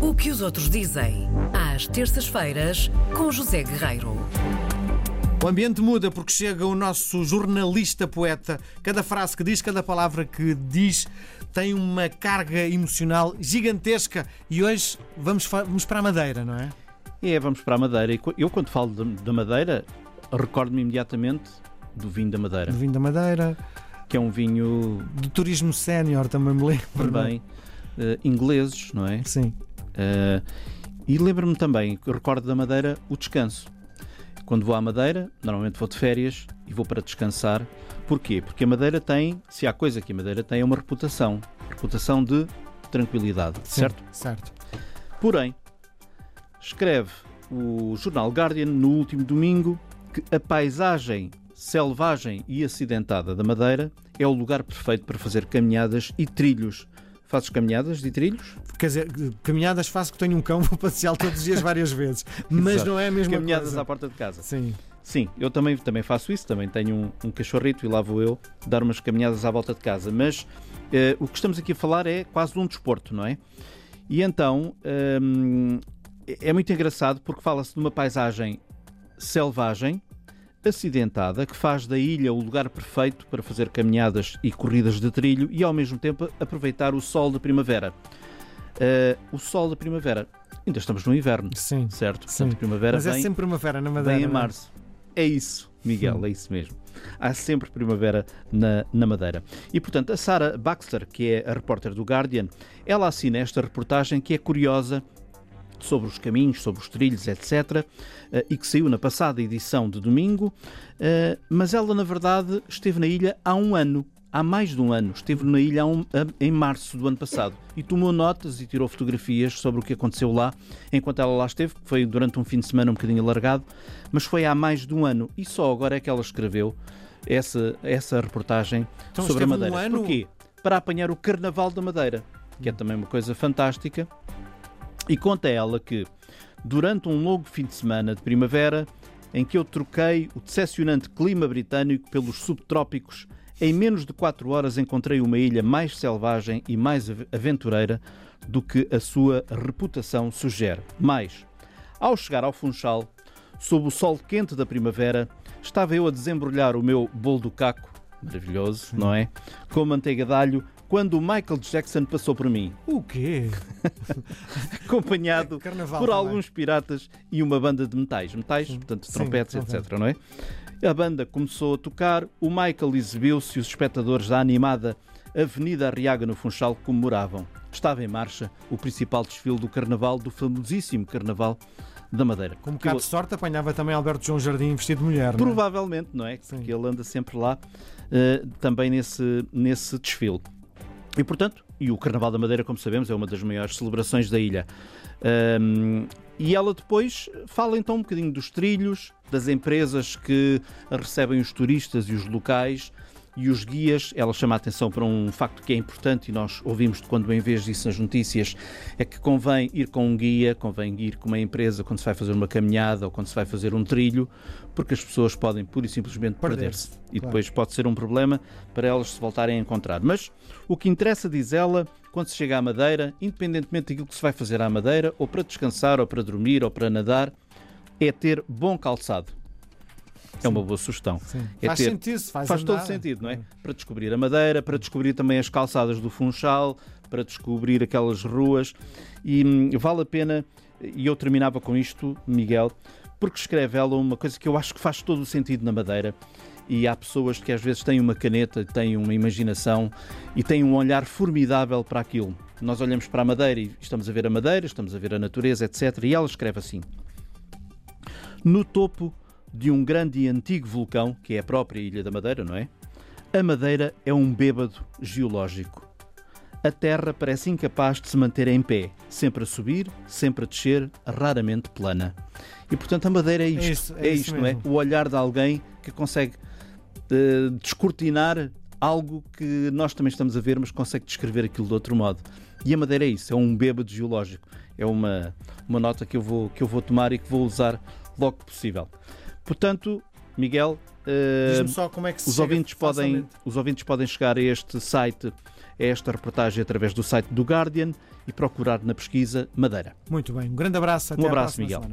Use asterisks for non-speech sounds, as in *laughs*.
O que os outros dizem, às terças-feiras, com José Guerreiro. O ambiente muda porque chega o nosso jornalista poeta. Cada frase que diz, cada palavra que diz tem uma carga emocional gigantesca. E hoje vamos, vamos para a Madeira, não é? É, vamos para a Madeira. Eu, quando falo da Madeira, recordo-me imediatamente do vinho da Madeira. Do vinho da Madeira. Que é um vinho. Do turismo sénior, também me lembro. Também. Uh, ingleses, não é? Sim. Uh, e lembro-me também, recordo da Madeira, o descanso. Quando vou à Madeira, normalmente vou de férias e vou para descansar. Porquê? Porque a Madeira tem, se há coisa que a Madeira tem, é uma reputação. Reputação de tranquilidade, Sim, certo? Certo. Porém, escreve o jornal Guardian no último domingo que a paisagem selvagem e acidentada da Madeira é o lugar perfeito para fazer caminhadas e trilhos. Fazes caminhadas e trilhos? Quer dizer, caminhadas faço que tenho um cão, *laughs* vou passeá-lo todos os dias várias vezes. Mas Exato. não é a mesma caminhadas coisa. à porta de casa. Sim. Sim, eu também, também faço isso, também tenho um, um cachorrito e lá vou eu dar umas caminhadas à volta de casa. Mas eh, o que estamos aqui a falar é quase de um desporto, não é? E então hum, é muito engraçado porque fala-se de uma paisagem selvagem, acidentada, que faz da ilha o lugar perfeito para fazer caminhadas e corridas de trilho e ao mesmo tempo aproveitar o sol da primavera. Uh, o sol da primavera. Ainda estamos no inverno, Sim. certo? Sim. Portanto, primavera Mas é vem, sempre primavera na Madeira. vem em não é? março. É isso, Miguel, é isso mesmo. Há sempre primavera na, na Madeira. E, portanto, a Sarah Baxter, que é a repórter do Guardian, ela assina esta reportagem que é curiosa sobre os caminhos, sobre os trilhos, etc., eh, e que saiu na passada edição de domingo, eh, mas ela, na verdade, esteve na ilha há um ano. Há mais de um ano. Esteve na ilha um- a- em março do ano passado e tomou notas e tirou fotografias sobre o que aconteceu lá enquanto ela lá esteve, que foi durante um fim de semana um bocadinho alargado, mas foi há mais de um ano. E só agora é que ela escreveu essa, essa reportagem Então sobre a esteve um Madeira. ano? Porquê? Para apanhar o Carnaval da Madeira, que é também uma coisa fantástica. E conta ela que, durante um longo fim de semana de primavera, em que eu troquei o decepcionante clima britânico pelos subtrópicos, em menos de 4 horas encontrei uma ilha mais selvagem e mais av- aventureira do que a sua reputação sugere. Mais, ao chegar ao Funchal, sob o sol quente da primavera, estava eu a desembrulhar o meu bolo do caco, maravilhoso, não é? Com manteiga de alho, quando o Michael Jackson passou por mim O quê? *laughs* acompanhado Carnaval por também. alguns piratas e uma banda de metais. Metais, portanto, Sim, trompetes, trompete. etc. Não é? A banda começou a tocar, o Michael exibiu-se e os espectadores da animada Avenida Arriaga no Funchal comemoravam. Estava em marcha o principal desfile do Carnaval, do famosíssimo Carnaval da Madeira. Com um eu- bocado de sorte apanhava também Alberto João Jardim vestido de mulher. não é? Provavelmente, não é? Sim. Porque ele anda sempre lá eh, também nesse, nesse desfile. E portanto, e o Carnaval da Madeira, como sabemos, é uma das maiores celebrações da ilha. Ahm, e ela depois fala então um bocadinho dos trilhos, das empresas que recebem os turistas e os locais e os guias. Ela chama a atenção para um facto que é importante e nós ouvimos de quando em vez disso nas notícias, é que convém ir com um guia, convém ir com uma empresa quando se vai fazer uma caminhada ou quando se vai fazer um trilho, porque as pessoas podem pura e simplesmente Perder-se, perder-se. E claro. depois pode ser um problema para elas se voltarem a encontrar. Mas o que interessa, diz ela, quando se chega à Madeira, independentemente daquilo que se vai fazer à Madeira, ou para descansar, ou para dormir, ou para nadar, é ter bom calçado. É uma boa sugestão. É Faz ter- sentido, faz, Faz todo sentido, não é? Para descobrir a Madeira, para descobrir também as calçadas do Funchal, para descobrir aquelas ruas. E hum, vale a pena, e eu terminava com isto, Miguel, porque escreve ela uma coisa que eu acho que faz todo o sentido na Madeira. E há pessoas que às vezes têm uma caneta, têm uma imaginação e têm um olhar formidável para aquilo. Nós olhamos para a Madeira e estamos a ver a Madeira, estamos a ver a natureza, etc. E ela escreve assim: No topo de um grande e antigo vulcão, que é a própria Ilha da Madeira, não é? A Madeira é um bêbado geológico. A Terra parece incapaz de se manter em pé, sempre a subir, sempre a descer, raramente plana. E portanto a Madeira é isto, isso, é isso isto, não é? O olhar de alguém que consegue eh, descortinar algo que nós também estamos a ver, mas consegue descrever aquilo de outro modo. E a Madeira é isso, é um bêbado geológico. É uma, uma nota que eu, vou, que eu vou tomar e que vou usar logo que possível. Portanto, Miguel, Diz-me só como é que os ouvintes, podem, os ouvintes podem chegar a este site a esta reportagem através do site do Guardian e procurar na pesquisa Madeira. Muito bem. Um grande abraço. Até Um à abraço, próxima Miguel. semana.